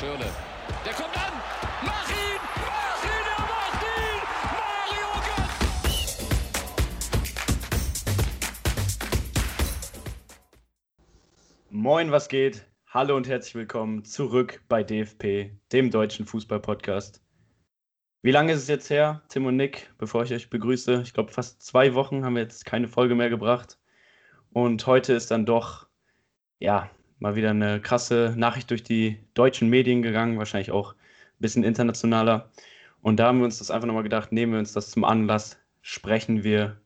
Schirle. Der kommt an. Mach ihn! Mach ihn! Er macht ihn! Mario Götze! Moin, was geht? Hallo und herzlich willkommen zurück bei DFP, dem deutschen Fußball-Podcast. Wie lange ist es jetzt her, Tim und Nick, bevor ich euch begrüße? Ich glaube, fast zwei Wochen haben wir jetzt keine Folge mehr gebracht. Und heute ist dann doch, ja, mal wieder eine krasse Nachricht durch die deutschen Medien gegangen, wahrscheinlich auch ein bisschen internationaler. Und da haben wir uns das einfach nochmal gedacht, nehmen wir uns das zum Anlass, sprechen wir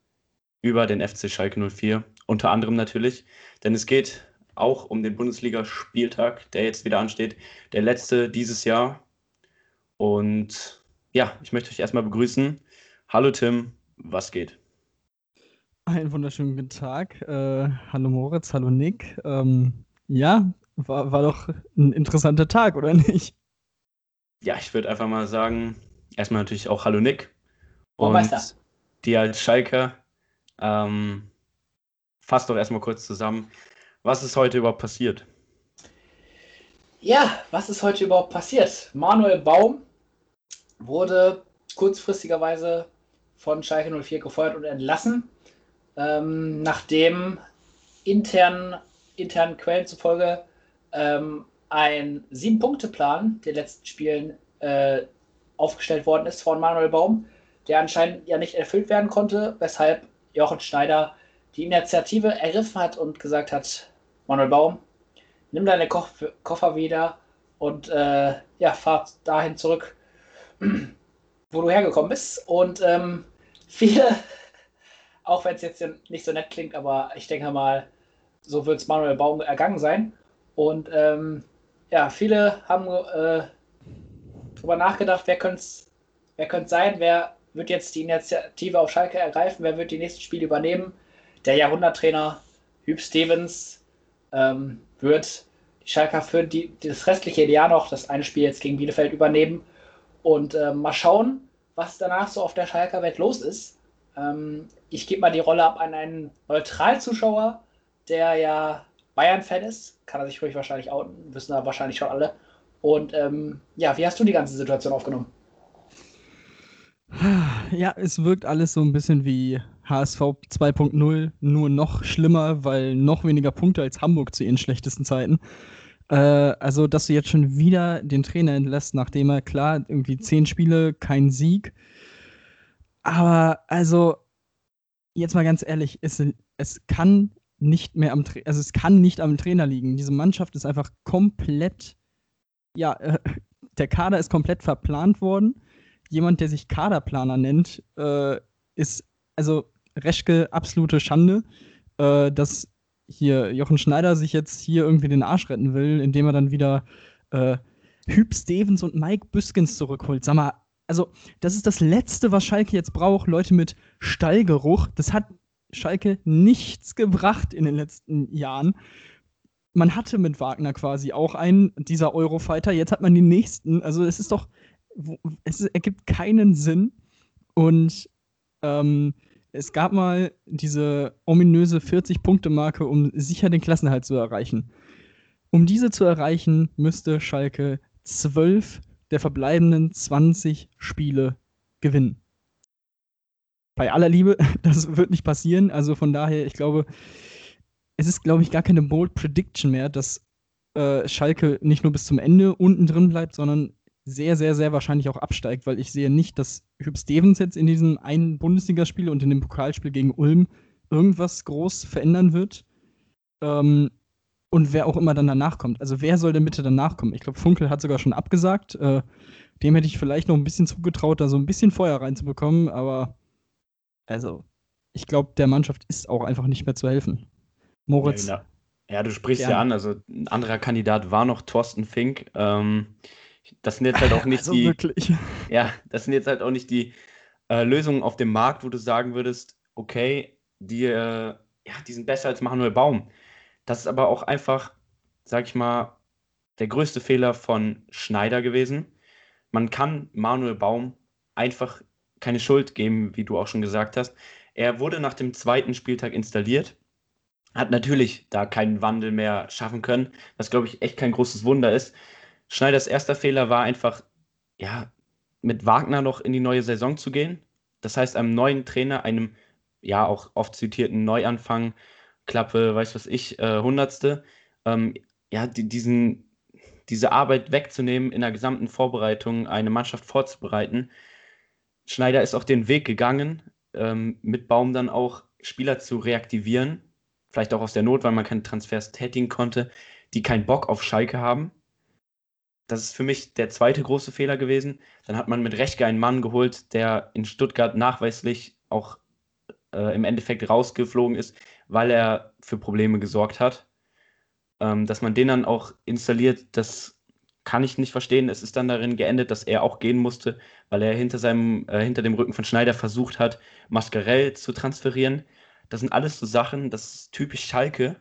über den FC Schalke 04, unter anderem natürlich, denn es geht auch um den Bundesligaspieltag, der jetzt wieder ansteht, der letzte dieses Jahr. Und ja, ich möchte euch erstmal begrüßen. Hallo Tim, was geht? Einen wunderschönen guten Tag. Äh, hallo Moritz, hallo Nick. Ähm, ja, war, war doch ein interessanter Tag, oder nicht? Ja, ich würde einfach mal sagen, erstmal natürlich auch Hallo Nick. Und die als Schalker, ähm, fasst doch erstmal kurz zusammen. Was ist heute überhaupt passiert? Ja, was ist heute überhaupt passiert? Manuel Baum wurde kurzfristigerweise von Schalke 04 gefeuert und entlassen, ähm, nachdem intern, internen Quellen zufolge ähm, ein Sieben-Punkte-Plan der letzten Spielen äh, aufgestellt worden ist von Manuel Baum, der anscheinend ja nicht erfüllt werden konnte, weshalb Jochen Schneider die Initiative ergriffen hat und gesagt hat, Manuel Baum, nimm deine Ko Koffer wieder und äh, ja, fahr dahin zurück, wo du hergekommen bist. Und ähm, viele, auch wenn es jetzt nicht so nett klingt, aber ich denke mal, so wird es Manuel Baum ergangen sein. Und ähm, ja, viele haben äh, darüber nachgedacht, wer könnte es wer könnte sein, wer wird jetzt die Initiative auf Schalke ergreifen, wer wird die nächsten Spiele übernehmen. Der Jahrhunderttrainer Hüb Stevens ähm, wird die Schalker für die, das restliche Jahr noch das eine Spiel jetzt gegen Bielefeld übernehmen und äh, mal schauen, was danach so auf der Schalker Welt los ist. Ähm, ich gebe mal die Rolle ab an einen Neutralzuschauer, der ja Bayern-Fan ist. Kann er sich ruhig wahrscheinlich outen, wissen da wahrscheinlich schon alle. Und ähm, ja, wie hast du die ganze Situation aufgenommen? Ja, es wirkt alles so ein bisschen wie HSV 2.0, nur noch schlimmer, weil noch weniger Punkte als Hamburg zu ihren schlechtesten Zeiten. Äh, also, dass du jetzt schon wieder den Trainer entlässt, nachdem er klar irgendwie zehn Spiele, kein Sieg. Aber also, jetzt mal ganz ehrlich, es, es kann nicht mehr am Tra also es kann nicht am Trainer liegen. Diese Mannschaft ist einfach komplett, ja, äh, der Kader ist komplett verplant worden jemand, der sich Kaderplaner nennt, äh, ist also Reschke absolute Schande, äh, dass hier Jochen Schneider sich jetzt hier irgendwie den Arsch retten will, indem er dann wieder äh, Hüb Stevens und Mike Büskens zurückholt. Sag mal, also das ist das Letzte, was Schalke jetzt braucht. Leute mit Stallgeruch. Das hat Schalke nichts gebracht in den letzten Jahren. Man hatte mit Wagner quasi auch einen dieser Eurofighter. Jetzt hat man den nächsten. Also es ist doch, es ergibt keinen Sinn. Und ähm, es gab mal diese ominöse 40-Punkte-Marke, um sicher den Klassenhalt zu erreichen. Um diese zu erreichen, müsste Schalke zwölf der verbleibenden 20 Spiele gewinnen. Bei aller Liebe, das wird nicht passieren. Also von daher, ich glaube, es ist, glaube ich, gar keine Bold Prediction mehr, dass äh, Schalke nicht nur bis zum Ende unten drin bleibt, sondern sehr, sehr, sehr wahrscheinlich auch absteigt, weil ich sehe nicht, dass Hüb Stevens jetzt in diesem einen Bundesligaspiel und in dem Pokalspiel gegen Ulm irgendwas groß verändern wird. Ähm, und wer auch immer dann danach kommt. Also wer soll denn bitte danach kommen? Ich glaube, Funkel hat sogar schon abgesagt. Äh, dem hätte ich vielleicht noch ein bisschen zugetraut, da so ein bisschen Feuer reinzubekommen, aber also, ich glaube, der Mannschaft ist auch einfach nicht mehr zu helfen. Moritz. Ja, ja du sprichst gerne. ja an, also ein anderer Kandidat war noch Thorsten Fink. Ähm, das sind jetzt halt auch nicht also die. Wirklich. Ja, das sind jetzt halt auch nicht die äh, Lösungen auf dem Markt, wo du sagen würdest, okay, die, äh, ja, die sind besser als Manuel Baum. Das ist aber auch einfach, sag ich mal, der größte Fehler von Schneider gewesen. Man kann Manuel Baum einfach keine Schuld geben, wie du auch schon gesagt hast. Er wurde nach dem zweiten Spieltag installiert, hat natürlich da keinen Wandel mehr schaffen können, was glaube ich echt kein großes Wunder ist. Schneiders erster Fehler war einfach, ja, mit Wagner noch in die neue Saison zu gehen. Das heißt, einem neuen Trainer, einem ja auch oft zitierten Neuanfang, Klappe, weiß was ich, äh, Hundertste, ähm, ja, die, diesen, diese Arbeit wegzunehmen, in der gesamten Vorbereitung eine Mannschaft vorzubereiten. Schneider ist auch den Weg gegangen, ähm, mit Baum dann auch Spieler zu reaktivieren, vielleicht auch aus der Not, weil man keine Transfers tätigen konnte, die keinen Bock auf Schalke haben. Das ist für mich der zweite große Fehler gewesen. Dann hat man mit Rechtke einen Mann geholt, der in Stuttgart nachweislich auch äh, im Endeffekt rausgeflogen ist, weil er für Probleme gesorgt hat. Ähm, dass man den dann auch installiert, das kann ich nicht verstehen. Es ist dann darin geendet, dass er auch gehen musste, weil er hinter, seinem, äh, hinter dem Rücken von Schneider versucht hat, Mascarell zu transferieren. Das sind alles so Sachen, das ist typisch Schalke.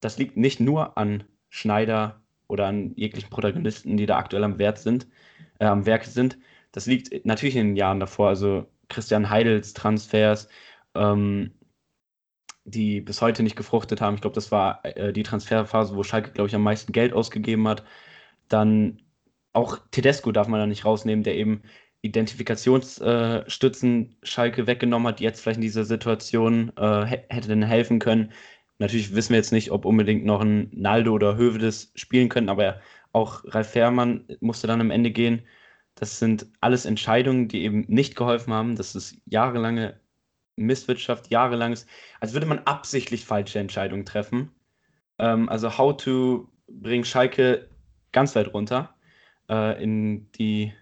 Das liegt nicht nur an Schneider oder an jeglichen Protagonisten, die da aktuell am Wert sind, äh, am Werk sind. Das liegt natürlich in den Jahren davor, also Christian Heidels Transfers, ähm, die bis heute nicht gefruchtet haben. Ich glaube, das war äh, die Transferphase, wo Schalke, glaube ich, am meisten Geld ausgegeben hat. Dann auch Tedesco darf man da nicht rausnehmen, der eben Identifikationsstützen Schalke weggenommen hat, die jetzt vielleicht in dieser Situation äh, hätte denn helfen können. Natürlich wissen wir jetzt nicht, ob unbedingt noch ein Naldo oder Hövedes spielen können, aber auch Ralf Fährmann musste dann am Ende gehen. Das sind alles Entscheidungen, die eben nicht geholfen haben. Das ist jahrelange Misswirtschaft, jahrelanges, als würde man absichtlich falsche Entscheidungen treffen. Ähm, also How to bring Schalke ganz weit runter äh, in die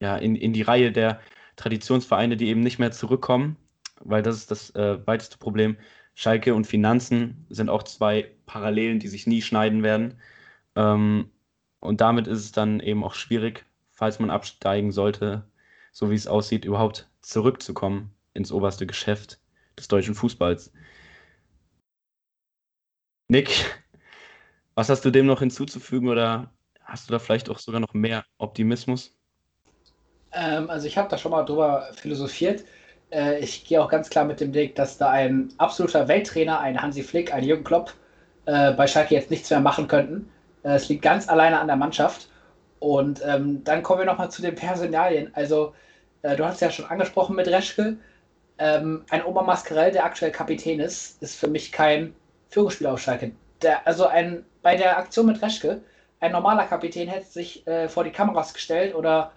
ja, in, in die Reihe der Traditionsvereine, die eben nicht mehr zurückkommen, weil das ist das äh, weiteste Problem. Schalke und Finanzen sind auch zwei Parallelen, die sich nie schneiden werden. Ähm, und damit ist es dann eben auch schwierig, falls man absteigen sollte, so wie es aussieht, überhaupt zurückzukommen ins oberste Geschäft des deutschen Fußballs. Nick, was hast du dem noch hinzuzufügen oder hast du da vielleicht auch sogar noch mehr Optimismus? Ähm, also ich habe da schon mal drüber philosophiert. Äh, ich gehe auch ganz klar mit dem Weg, dass da ein absoluter Welttrainer, ein Hansi Flick, ein Jürgen Klopp äh, bei Schalke jetzt nichts mehr machen könnten. Äh, es liegt ganz alleine an der Mannschaft. Und ähm, dann kommen wir nochmal zu den Personalien. Also, äh, du hast ja schon angesprochen mit Reschke. Ähm, ein Oma Mascarell, der aktuell Kapitän ist, ist für mich kein Führungsspieler auf Schalke. Der, also ein, bei der Aktion mit Reschke, ein normaler Kapitän hätte sich äh, vor die Kameras gestellt oder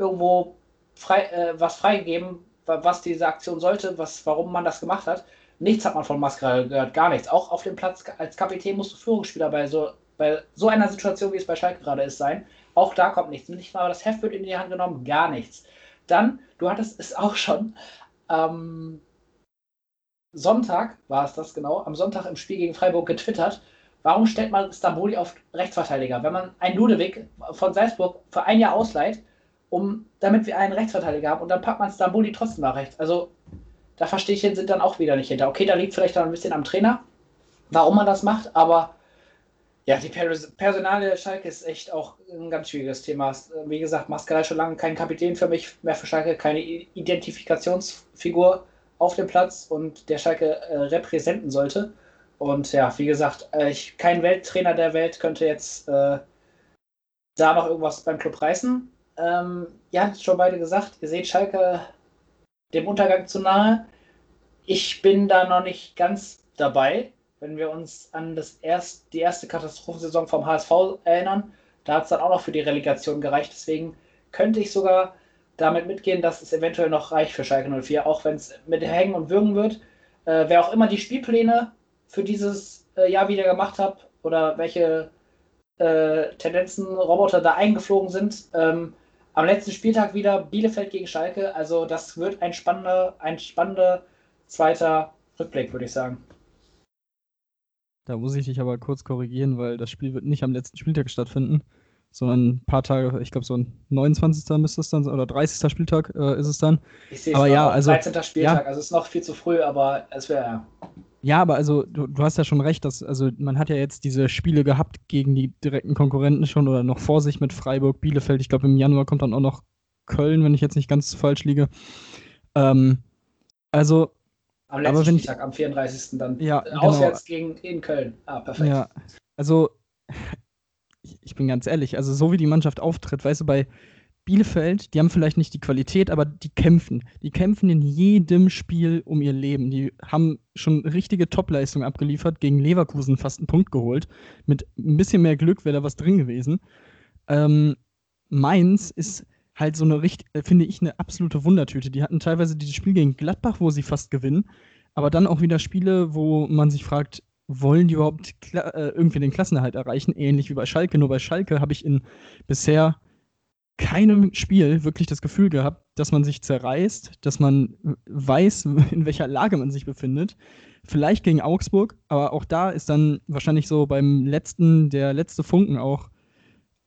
irgendwo frei, äh, was freigegeben, was diese Aktion sollte, was, warum man das gemacht hat. Nichts hat man von Mascarell gehört, gar nichts. Auch auf dem Platz als Kapitän musst du Führungsspieler bei so, bei so einer Situation, wie es bei Schalke gerade ist, sein. Auch da kommt nichts. Nicht mal das Heft wird in die Hand genommen, gar nichts. Dann, du hattest es auch schon, am Sonntag war es das genau, am Sonntag im Spiel gegen Freiburg getwittert, warum stellt man Stamboli auf Rechtsverteidiger, wenn man einen Ludewig von Salzburg für ein Jahr ausleiht um, damit wir einen Rechtsverteidiger haben und dann packt man Stambuli trotzdem nach rechts. Also da verstehe ich den sind dann auch wieder nicht hinter. Okay, da liegt vielleicht dann ein bisschen am Trainer, warum man das macht, aber ja, die Pers Personale Schalke ist echt auch ein ganz schwieriges Thema. Wie gesagt, Mascarell schon lange kein Kapitän für mich, mehr für Schalke, keine Identifikationsfigur auf dem Platz und der Schalke äh, repräsenten sollte. Und ja, wie gesagt, äh, ich, kein Welttrainer der Welt könnte jetzt äh, da noch irgendwas beim Club reißen. Ähm, ihr habt schon beide gesagt, ihr seht Schalke dem Untergang zu nahe. Ich bin da noch nicht ganz dabei, wenn wir uns an das erst, die erste Katastrophensaison vom HSV erinnern. Da hat es dann auch noch für die Relegation gereicht. Deswegen könnte ich sogar damit mitgehen, dass es eventuell noch reicht für Schalke 04, auch wenn es mit Hängen und Würgen wird. Äh, wer auch immer die Spielpläne für dieses äh, Jahr wieder gemacht hat oder welche äh, Tendenzen Roboter da eingeflogen sind, ähm, am letzten Spieltag wieder Bielefeld gegen Schalke. Also das wird ein spannender, ein spannender zweiter Rückblick, würde ich sagen. Da muss ich dich aber kurz korrigieren, weil das Spiel wird nicht am letzten Spieltag stattfinden, sondern ein paar Tage, ich glaube so ein 29. müsste es dann oder 30. Spieltag äh, ist es dann. Ich sehe es aber ja, also 13. Spieltag, ja, also es ist noch viel zu früh, aber es wäre ja. Ja, aber also du, du, hast ja schon recht, dass also man hat ja jetzt diese Spiele gehabt gegen die direkten Konkurrenten schon oder noch vor sich mit Freiburg, Bielefeld. Ich glaube im Januar kommt dann auch noch Köln, wenn ich jetzt nicht ganz falsch liege. Ähm, also am letzten Spieltag, ich, am 34. dann ja, äh, auswärts genau. gegen in Köln. Ah, perfekt. Ja, also ich, ich bin ganz ehrlich, also so wie die Mannschaft auftritt, weißt du, bei Bielefeld, die haben vielleicht nicht die Qualität, aber die kämpfen. Die kämpfen in jedem Spiel um ihr Leben. Die haben schon richtige Topleistungen abgeliefert, gegen Leverkusen fast einen Punkt geholt. Mit ein bisschen mehr Glück wäre da was drin gewesen. Ähm, Mainz ist halt so eine richtig, äh, finde ich, eine absolute Wundertüte. Die hatten teilweise dieses Spiel gegen Gladbach, wo sie fast gewinnen, aber dann auch wieder Spiele, wo man sich fragt, wollen die überhaupt äh, irgendwie den Klassenerhalt erreichen? Ähnlich wie bei Schalke. Nur bei Schalke habe ich in bisher keinem Spiel wirklich das Gefühl gehabt, dass man sich zerreißt, dass man weiß, in welcher Lage man sich befindet. Vielleicht gegen Augsburg, aber auch da ist dann wahrscheinlich so beim letzten, der letzte Funken auch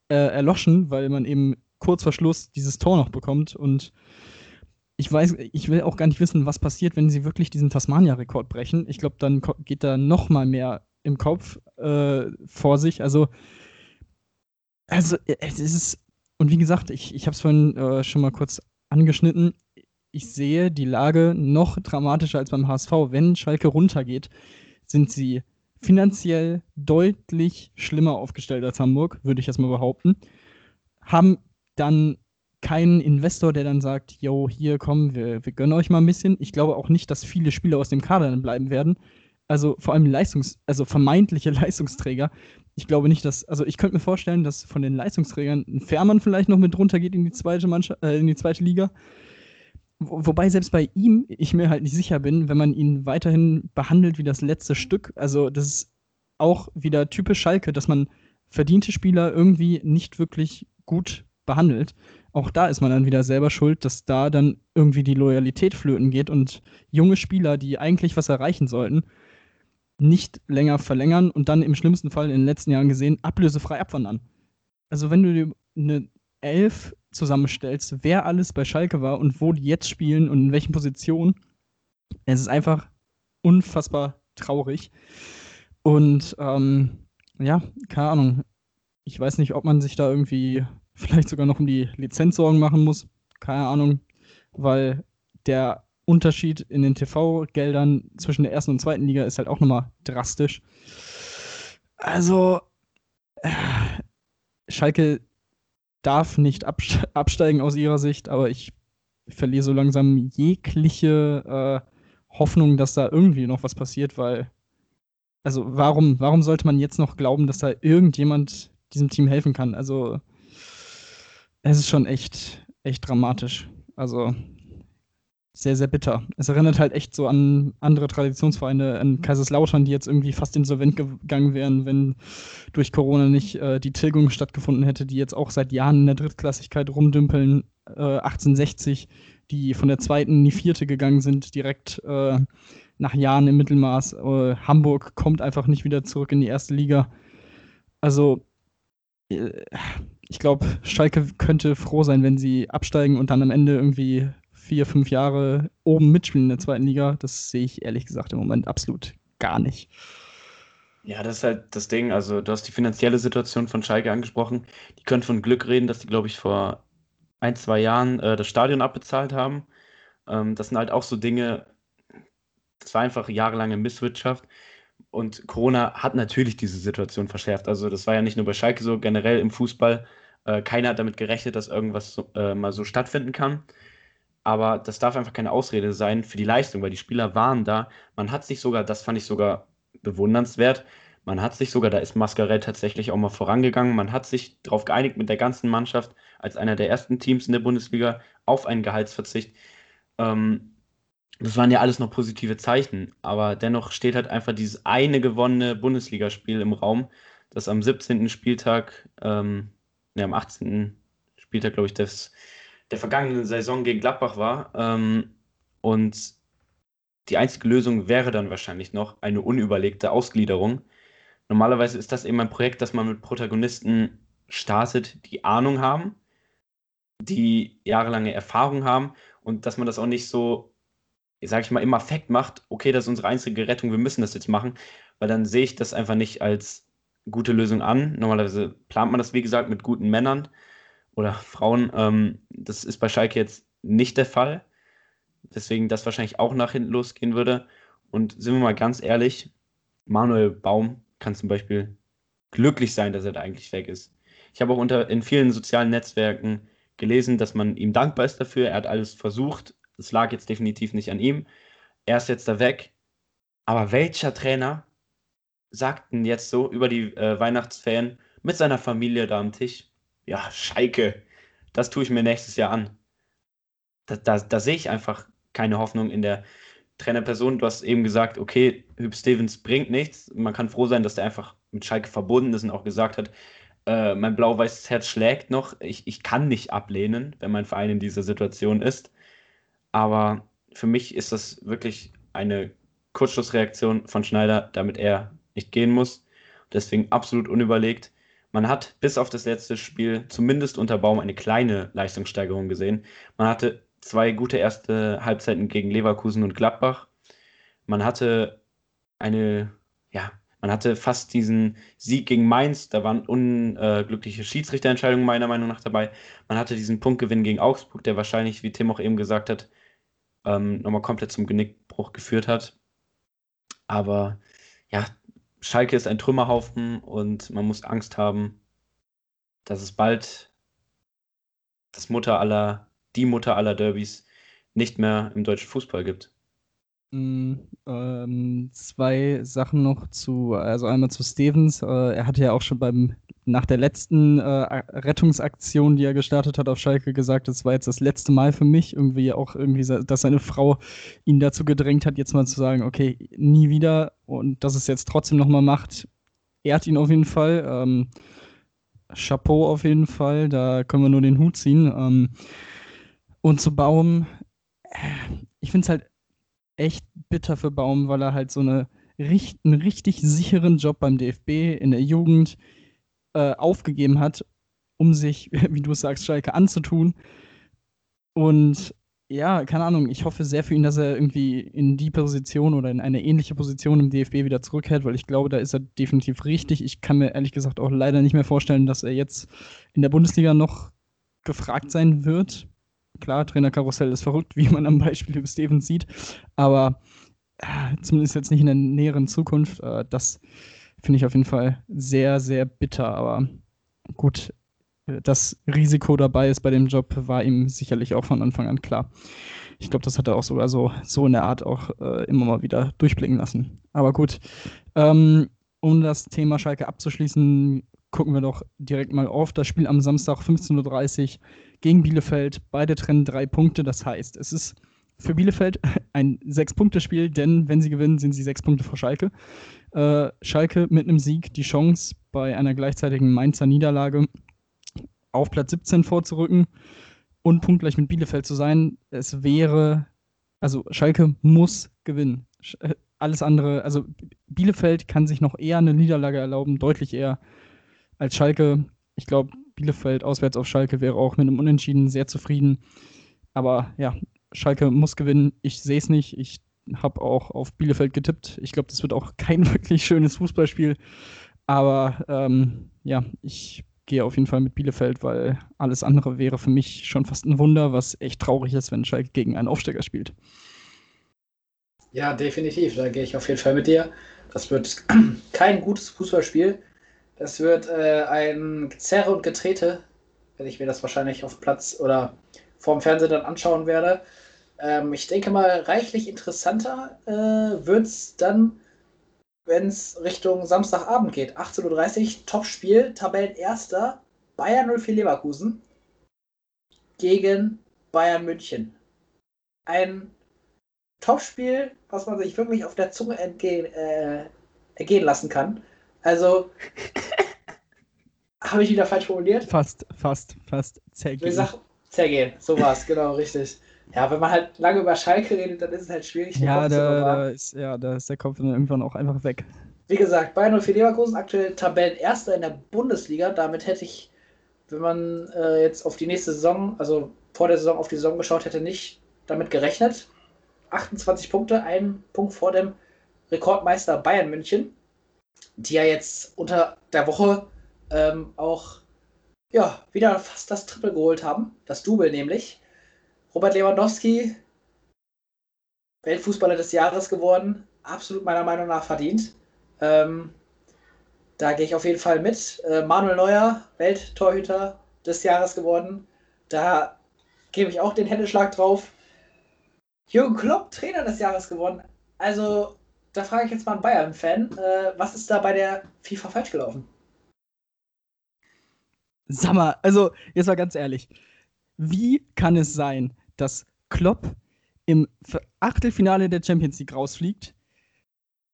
äh, erloschen, weil man eben kurz vor Schluss dieses Tor noch bekommt und ich weiß, ich will auch gar nicht wissen, was passiert, wenn sie wirklich diesen Tasmania-Rekord brechen. Ich glaube, dann geht da noch mal mehr im Kopf äh, vor sich. Also, also es ist und wie gesagt, ich, ich habe es vorhin äh, schon mal kurz angeschnitten. Ich sehe die Lage noch dramatischer als beim HSV. Wenn Schalke runtergeht, sind sie finanziell deutlich schlimmer aufgestellt als Hamburg, würde ich erstmal behaupten. Haben dann keinen Investor, der dann sagt, yo, hier komm, wir, wir gönnen euch mal ein bisschen. Ich glaube auch nicht, dass viele Spieler aus dem Kader dann bleiben werden. Also vor allem Leistungs-, also vermeintliche Leistungsträger ich glaube nicht, dass, also ich könnte mir vorstellen, dass von den Leistungsträgern ein Fährmann vielleicht noch mit runter geht in die zweite Mannschaft, äh, in die zweite Liga. Wo, wobei selbst bei ihm ich mir halt nicht sicher bin, wenn man ihn weiterhin behandelt wie das letzte Stück. Also das ist auch wieder typisch Schalke, dass man verdiente Spieler irgendwie nicht wirklich gut behandelt. Auch da ist man dann wieder selber schuld, dass da dann irgendwie die Loyalität flöten geht und junge Spieler, die eigentlich was erreichen sollten, nicht länger verlängern und dann im schlimmsten Fall in den letzten Jahren gesehen ablösefrei abwandern. Also wenn du dir eine Elf zusammenstellst, wer alles bei Schalke war und wo die jetzt spielen und in welchen Positionen, es ist einfach unfassbar traurig. Und ähm, ja, keine Ahnung. Ich weiß nicht, ob man sich da irgendwie vielleicht sogar noch um die Lizenz Sorgen machen muss. Keine Ahnung, weil der Unterschied in den TV-Geldern zwischen der ersten und zweiten Liga ist halt auch nochmal drastisch. Also, äh, Schalke darf nicht absteigen aus ihrer Sicht, aber ich verliere so langsam jegliche äh, Hoffnung, dass da irgendwie noch was passiert, weil, also warum, warum sollte man jetzt noch glauben, dass da irgendjemand diesem Team helfen kann? Also, es ist schon echt, echt dramatisch. Also, sehr, sehr bitter. Es erinnert halt echt so an andere Traditionsvereine, an Kaiserslautern, die jetzt irgendwie fast insolvent gegangen wären, wenn durch Corona nicht äh, die Tilgung stattgefunden hätte, die jetzt auch seit Jahren in der Drittklassigkeit rumdümpeln. Äh, 1860, die von der zweiten in die vierte gegangen sind, direkt äh, nach Jahren im Mittelmaß. Äh, Hamburg kommt einfach nicht wieder zurück in die erste Liga. Also, äh, ich glaube, Schalke könnte froh sein, wenn sie absteigen und dann am Ende irgendwie vier, fünf Jahre oben mitspielen in der zweiten Liga. Das sehe ich ehrlich gesagt im Moment absolut gar nicht. Ja, das ist halt das Ding. Also, du hast die finanzielle Situation von Schalke angesprochen. Die können von Glück reden, dass die, glaube ich, vor ein, zwei Jahren äh, das Stadion abbezahlt haben. Ähm, das sind halt auch so Dinge, das war einfach jahrelange Misswirtschaft. Und Corona hat natürlich diese Situation verschärft. Also, das war ja nicht nur bei Schalke so, generell im Fußball. Äh, keiner hat damit gerechnet, dass irgendwas so, äh, mal so stattfinden kann aber das darf einfach keine Ausrede sein für die Leistung, weil die Spieler waren da. Man hat sich sogar, das fand ich sogar bewundernswert, man hat sich sogar, da ist Mascarell tatsächlich auch mal vorangegangen, man hat sich darauf geeinigt mit der ganzen Mannschaft als einer der ersten Teams in der Bundesliga auf einen Gehaltsverzicht. Ähm, das waren ja alles noch positive Zeichen, aber dennoch steht halt einfach dieses eine gewonnene Bundesligaspiel im Raum, das am 17. Spieltag, ähm, ne, am 18. Spieltag, glaube ich, das der vergangenen Saison gegen Gladbach war. Ähm, und die einzige Lösung wäre dann wahrscheinlich noch eine unüberlegte Ausgliederung. Normalerweise ist das eben ein Projekt, das man mit Protagonisten startet, die Ahnung haben, die jahrelange Erfahrung haben und dass man das auch nicht so, sage ich mal, im Affekt macht, okay, das ist unsere einzige Rettung, wir müssen das jetzt machen, weil dann sehe ich das einfach nicht als gute Lösung an. Normalerweise plant man das, wie gesagt, mit guten Männern oder Frauen. Ähm, das ist bei Schalke jetzt nicht der Fall. Deswegen das wahrscheinlich auch nach hinten losgehen würde. Und sind wir mal ganz ehrlich, Manuel Baum kann zum Beispiel glücklich sein, dass er da eigentlich weg ist. Ich habe auch unter, in vielen sozialen Netzwerken gelesen, dass man ihm dankbar ist dafür. Er hat alles versucht. Es lag jetzt definitiv nicht an ihm. Er ist jetzt da weg. Aber welcher Trainer sagten jetzt so über die äh, Weihnachtsferien mit seiner Familie da am Tisch, ja, Schalke, das tue ich mir nächstes Jahr an. Da, da, da sehe ich einfach keine Hoffnung in der Trainerperson. Du hast eben gesagt, okay, Hüb Stevens bringt nichts. Man kann froh sein, dass der einfach mit Schalke verbunden ist und auch gesagt hat, äh, mein blau-weißes Herz schlägt noch. Ich, ich kann nicht ablehnen, wenn mein Verein in dieser Situation ist. Aber für mich ist das wirklich eine Kurzschlussreaktion von Schneider, damit er nicht gehen muss. Deswegen absolut unüberlegt. Man hat bis auf das letzte Spiel zumindest unter Baum eine kleine Leistungssteigerung gesehen. Man hatte zwei gute erste Halbzeiten gegen Leverkusen und Gladbach. Man hatte eine, ja, man hatte fast diesen Sieg gegen Mainz, da waren unglückliche Schiedsrichterentscheidungen meiner Meinung nach dabei. Man hatte diesen Punktgewinn gegen Augsburg, der wahrscheinlich, wie Tim auch eben gesagt hat, ähm, nochmal komplett zum Genickbruch geführt hat. Aber ja, Schalke ist ein Trümmerhaufen und man muss Angst haben, dass es bald das Mutter aller, die Mutter aller Derbys nicht mehr im deutschen Fußball gibt. Mm, ähm, zwei Sachen noch zu, also einmal zu Stevens. Äh, er hatte ja auch schon beim nach der letzten äh, Rettungsaktion, die er gestartet hat auf Schalke, gesagt, das war jetzt das letzte Mal für mich. Irgendwie auch irgendwie, dass seine Frau ihn dazu gedrängt hat, jetzt mal zu sagen, okay, nie wieder und dass es jetzt trotzdem nochmal macht, ehrt ihn auf jeden Fall. Ähm, Chapeau auf jeden Fall, da können wir nur den Hut ziehen. Ähm, und zu Baum, äh, ich finde es halt echt bitter für Baum, weil er halt so eine, einen richtig sicheren Job beim DFB in der Jugend äh, aufgegeben hat, um sich, wie du sagst, Schalke anzutun. Und ja, keine Ahnung, ich hoffe sehr für ihn, dass er irgendwie in die Position oder in eine ähnliche Position im DFB wieder zurückkehrt, weil ich glaube, da ist er definitiv richtig. Ich kann mir ehrlich gesagt auch leider nicht mehr vorstellen, dass er jetzt in der Bundesliga noch gefragt sein wird. Klar, Trainerkarussell ist verrückt, wie man am Beispiel über Stevens sieht, aber äh, zumindest jetzt nicht in der näheren Zukunft. Äh, das finde ich auf jeden Fall sehr, sehr bitter. Aber gut, das Risiko dabei ist bei dem Job, war ihm sicherlich auch von Anfang an klar. Ich glaube, das hat er auch sogar so, so in der Art auch äh, immer mal wieder durchblicken lassen. Aber gut, ähm, um das Thema Schalke abzuschließen, gucken wir doch direkt mal auf das Spiel am Samstag 15.30 Uhr gegen Bielefeld. Beide trennen drei Punkte. Das heißt, es ist für Bielefeld ein Sechs-Punkte-Spiel, denn wenn sie gewinnen, sind sie sechs Punkte vor Schalke. Äh, Schalke mit einem Sieg die Chance, bei einer gleichzeitigen Mainzer Niederlage auf Platz 17 vorzurücken und punktgleich mit Bielefeld zu sein. Es wäre, also Schalke muss gewinnen. Äh, alles andere, also Bielefeld kann sich noch eher eine Niederlage erlauben, deutlich eher als Schalke. Ich glaube, Bielefeld auswärts auf Schalke wäre auch mit einem Unentschieden sehr zufrieden. Aber ja, Schalke muss gewinnen. Ich sehe es nicht. Ich habe auch auf Bielefeld getippt. Ich glaube, das wird auch kein wirklich schönes Fußballspiel. Aber ähm, ja, ich gehe auf jeden Fall mit Bielefeld, weil alles andere wäre für mich schon fast ein Wunder, was echt traurig ist, wenn Schalke gegen einen Aufsteiger spielt. Ja, definitiv. Da gehe ich auf jeden Fall mit dir. Das wird kein gutes Fußballspiel. Das wird äh, ein Gezerre und Getrete, wenn ich mir das wahrscheinlich auf Platz oder vorm Fernseher dann anschauen werde. Ähm, ich denke mal, reichlich interessanter äh, wird es dann, wenn es Richtung Samstagabend geht. 18.30 Uhr, Topspiel, Tabellenerster, Bayern 04 Leverkusen gegen Bayern München. Ein Topspiel, was man sich wirklich auf der Zunge entgehen, äh, ergehen lassen kann. Also, habe ich wieder falsch formuliert? Fast, fast, fast. Zergehen. Zergehen, so war es, genau, richtig. Ja, wenn man halt lange über Schalke redet, dann ist es halt schwierig. Ja, da, da, ist, ja, da ist der Kopf dann irgendwann auch einfach weg. Wie gesagt, Bayern 04 Leverkusen aktuell Tabellenerster in der Bundesliga. Damit hätte ich, wenn man äh, jetzt auf die nächste Saison, also vor der Saison auf die Saison geschaut hätte, nicht damit gerechnet. 28 Punkte, ein Punkt vor dem Rekordmeister Bayern München, die ja jetzt unter der Woche ähm, auch ja, wieder fast das Triple geholt haben. Das Double nämlich. Robert Lewandowski, Weltfußballer des Jahres geworden. Absolut meiner Meinung nach verdient. Ähm, Da gehe ich auf jeden Fall mit. Äh, Manuel Neuer, Welttorhüter des Jahres geworden. Da gebe ich auch den Händeschlag drauf. Jürgen Klopp, Trainer des Jahres geworden. Also, da frage ich jetzt mal einen Bayern-Fan. Äh, was ist da bei der FIFA falsch gelaufen? Sag mal, also, jetzt mal ganz ehrlich. Wie kann es sein, dass Klopp im Achtelfinale der Champions League rausfliegt?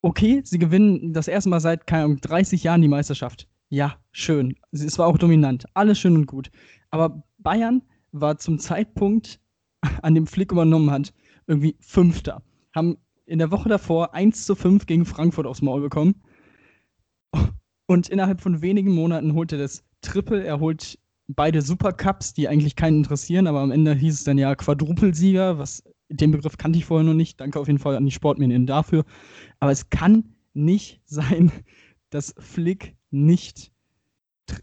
Okay, sie gewinnen das erste Mal seit keine Ahnung, 30 Jahren die Meisterschaft. Ja, schön. Es war auch dominant. Alles schön und gut. Aber Bayern war zum Zeitpunkt, an dem Flick übernommen hat, irgendwie Fünfter. Haben in der Woche davor 1 zu 5 gegen Frankfurt aufs Maul bekommen. Und innerhalb von wenigen Monaten holt er das Triple. Er holt beide Supercups, die eigentlich keinen interessieren, aber am Ende hieß es dann ja Quadrupelsieger, was den Begriff kannte ich vorher noch nicht. Danke auf jeden Fall an die Sportmedien dafür. Aber es kann nicht sein, dass Flick nicht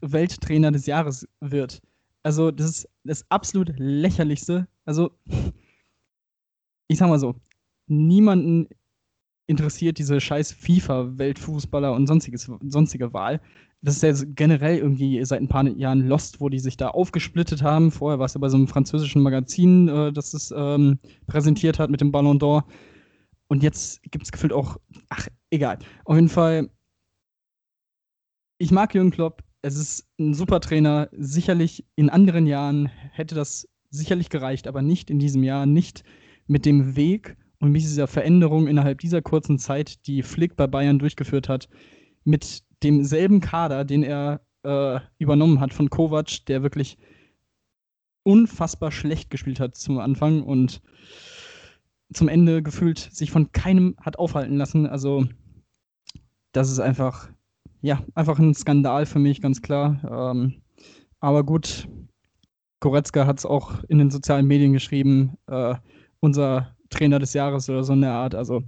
Welttrainer des Jahres wird. Also, das ist das absolut lächerlichste. Also, ich sag mal so, niemanden interessiert diese scheiß FIFA-Weltfußballer und sonstiges, sonstige Wahl. Das ist ja generell irgendwie seit ein paar Jahren Lost, wo die sich da aufgesplittet haben. Vorher war es ja bei so einem französischen Magazin, äh, das es ähm, präsentiert hat mit dem Ballon d'Or. Und jetzt gibt es gefühlt auch, ach, egal. Auf jeden Fall, ich mag Jürgen Klopp. Es ist ein super Trainer. Sicherlich in anderen Jahren hätte das sicherlich gereicht, aber nicht in diesem Jahr, nicht mit dem Weg und mit dieser Veränderung innerhalb dieser kurzen Zeit, die Flick bei Bayern durchgeführt hat, mit demselben Kader, den er äh, übernommen hat von Kovac, der wirklich unfassbar schlecht gespielt hat zum Anfang und zum Ende gefühlt sich von keinem hat aufhalten lassen. Also das ist einfach, ja, einfach ein Skandal für mich, ganz klar. Ähm, aber gut, Goretzka hat es auch in den sozialen Medien geschrieben, äh, unser Trainer des Jahres oder so in der Art. Also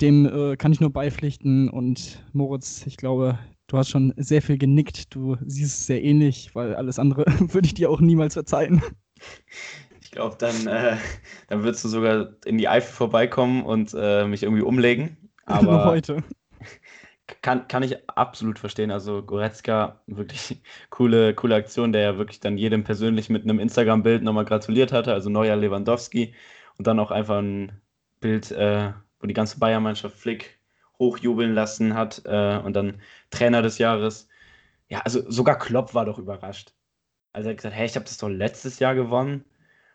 dem äh, kann ich nur beipflichten. Und Moritz, ich glaube, du hast schon sehr viel genickt. Du siehst es sehr ähnlich, weil alles andere würde ich dir auch niemals verzeihen. Ich glaube, dann, äh, dann würdest du sogar in die Eifel vorbeikommen und äh, mich irgendwie umlegen. Aber heute. Kann, kann ich absolut verstehen. Also Goretzka, wirklich coole, coole Aktion, der ja wirklich dann jedem persönlich mit einem Instagram-Bild nochmal gratuliert hatte. Also neuer Lewandowski. Und dann auch einfach ein Bild, äh, wo die ganze Bayern-Mannschaft Flick hochjubeln lassen hat. Äh, und dann Trainer des Jahres. Ja, also sogar Klopp war doch überrascht. Also er hat gesagt, hey, ich habe das doch letztes Jahr gewonnen.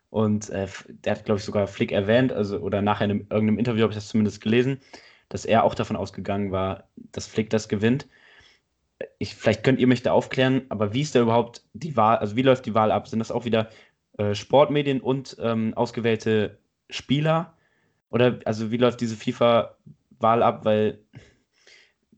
Und äh, der hat, glaube ich, sogar Flick erwähnt, also oder nachher in irgendeinem Interview habe ich das zumindest gelesen, dass er auch davon ausgegangen war, dass Flick das gewinnt. Ich, vielleicht könnt ihr mich da aufklären, aber wie ist da überhaupt die Wahl, also wie läuft die Wahl ab? Sind das auch wieder äh, Sportmedien und ähm, ausgewählte Spieler? Oder also wie läuft diese FIFA-Wahl ab? Weil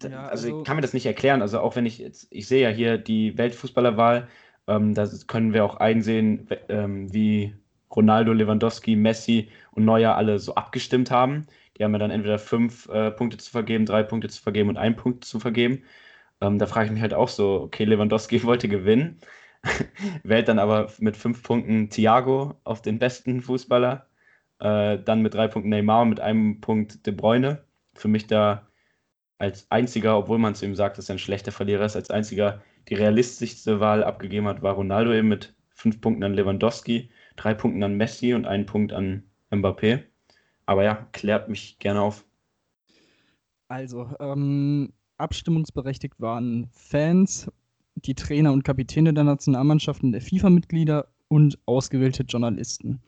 ja, also, also, ich kann mir das nicht erklären. Also auch wenn ich jetzt, ich sehe ja hier die Weltfußballerwahl, ähm, da können wir auch einsehen, ähm, wie Ronaldo, Lewandowski, Messi und Neuer alle so abgestimmt haben. Die haben ja dann entweder fünf äh, Punkte zu vergeben, drei Punkte zu vergeben und einen Punkt zu vergeben. Ähm, da frage ich mich halt auch so, okay, Lewandowski wollte gewinnen, wählt dann aber mit fünf Punkten Thiago auf den besten Fußballer, äh, dann mit drei Punkten Neymar und mit einem Punkt De Bruyne. Für mich da als einziger, obwohl man zu ihm sagt, dass er ein schlechter Verlierer ist, als einziger die realistischste Wahl abgegeben hat, war Ronaldo eben mit fünf Punkten an Lewandowski drei Punkten an Messi und einen Punkt an Mbappé. Aber ja, klärt mich gerne auf. Also, ähm, abstimmungsberechtigt waren Fans, die Trainer und Kapitäne der Nationalmannschaften, der FIFA-Mitglieder und ausgewählte Journalisten.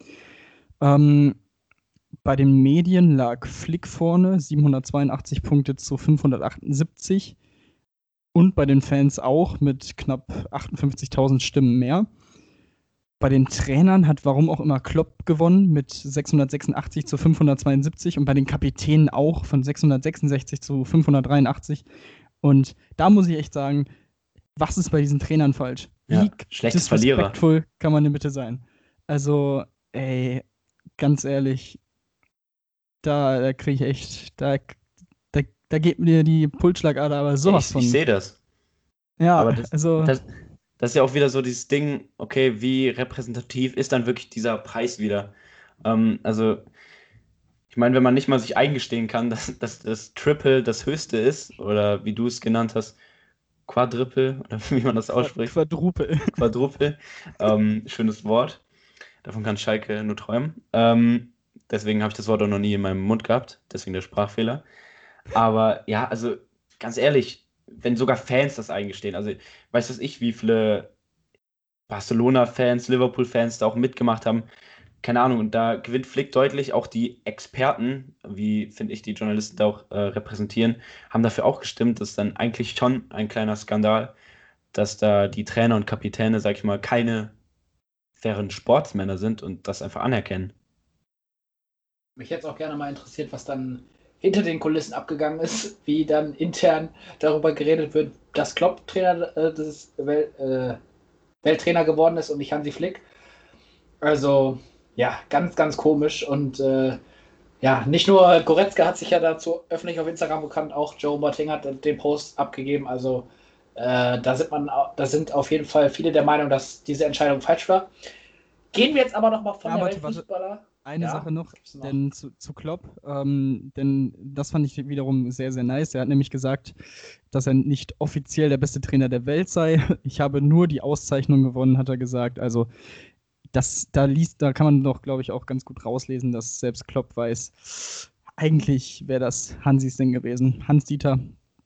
Ähm, bei den Medien lag Flick vorne, 782 Punkte zu 578. Und bei den Fans auch mit knapp 58.000 Stimmen mehr. Bei den Trainern hat warum auch immer Klopp gewonnen mit 686 zu 572 und bei den Kapitänen auch von 666 zu 583. Und da muss ich echt sagen, was ist bei diesen Trainern falsch? Wie ja, schlechte Verlierer. kann man denn bitte sein? Also, ey, ganz ehrlich, da, da kriege ich echt, da, da, da geht mir die Pulsschlagader aber sowas ich, von. Ich sehe das. Ja, das, also. Das, das ist ja auch wieder so dieses Ding, okay, wie repräsentativ ist dann wirklich dieser Preis wieder? Ähm, also, ich meine, wenn man nicht mal sich eingestehen kann, dass, dass das Triple das höchste ist, oder wie du es genannt hast, Quadruple, oder wie man das ausspricht. Quadruple. Quadruple. ähm, schönes Wort. Davon kann Schalke nur träumen. Ähm, deswegen habe ich das Wort auch noch nie in meinem Mund gehabt. Deswegen der Sprachfehler. Aber ja, also ganz ehrlich, wenn sogar Fans das eingestehen, also weiß was ich, wie viele Barcelona-Fans, Liverpool-Fans da auch mitgemacht haben, keine Ahnung, und da gewinnt Flick deutlich. Auch die Experten, wie finde ich die Journalisten da auch äh, repräsentieren, haben dafür auch gestimmt. Das ist dann eigentlich schon ein kleiner Skandal, dass da die Trainer und Kapitäne, sag ich mal, keine fairen Sportsmänner sind und das einfach anerkennen. Mich es auch gerne mal interessiert, was dann hinter den Kulissen abgegangen ist, wie dann intern darüber geredet wird, dass Klopp Trainer äh, des Wel äh, Welttrainer geworden ist und nicht Hansi Flick. Also, ja, ganz, ganz komisch. Und äh, ja, nicht nur Goretzka hat sich ja dazu öffentlich auf Instagram bekannt, auch Joe Boateng hat den Post abgegeben. Also, äh, da, sind man, da sind auf jeden Fall viele der Meinung, dass diese Entscheidung falsch war. Gehen wir jetzt aber nochmal von Ja, der warte, Weltfußballer. Eine Ja, Sache noch, noch? denn zu, zu Klopp, ähm, denn das fand ich wiederum sehr, sehr nice. Er hat nämlich gesagt, dass er nicht offiziell der beste Trainer der Welt sei. Ich habe nur die Auszeichnung gewonnen, hat er gesagt. Also das, da liest, da kann man doch, glaube ich, auch ganz gut rauslesen, dass selbst Klopp weiß, eigentlich wäre das Hansis Ding gewesen. Hans Dieter,